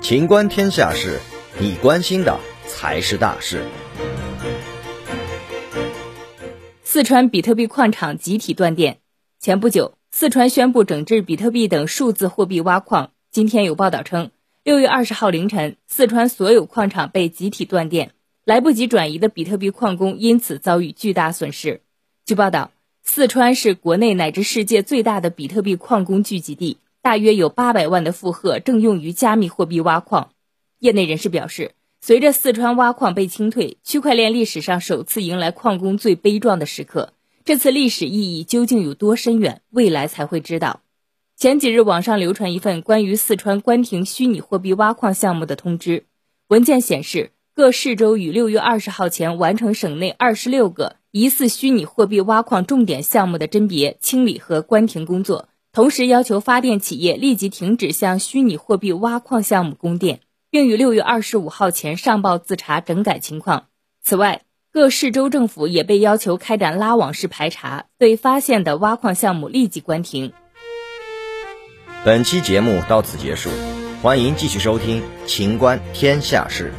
情观天下事，你关心的才是大事。四川比特币矿场集体断电。前不久，四川宣布整治比特币等数字货币挖矿。今天有报道称，六月二十号凌晨，四川所有矿场被集体断电，来不及转移的比特币矿工因此遭遇巨大损失。据报道，四川是国内乃至世界最大的比特币矿工聚集地，大约有八百万的负荷正用于加密货币挖矿。业内人士表示，随着四川挖矿被清退，区块链历史上首次迎来矿工最悲壮的时刻。这次历史意义究竟有多深远，未来才会知道。前几日，网上流传一份关于四川关停虚拟货币挖矿项目的通知。文件显示，各市州于六月二十号前完成省内二十六个疑似虚拟货币挖矿重点项目的甄别、清理和关停工作，同时要求发电企业立即停止向虚拟货币挖矿项目供电，并于六月二十五号前上报自查整改情况。此外，各市州政府也被要求开展拉网式排查，对发现的挖矿项目立即关停。本期节目到此结束，欢迎继续收听《秦观天下事》。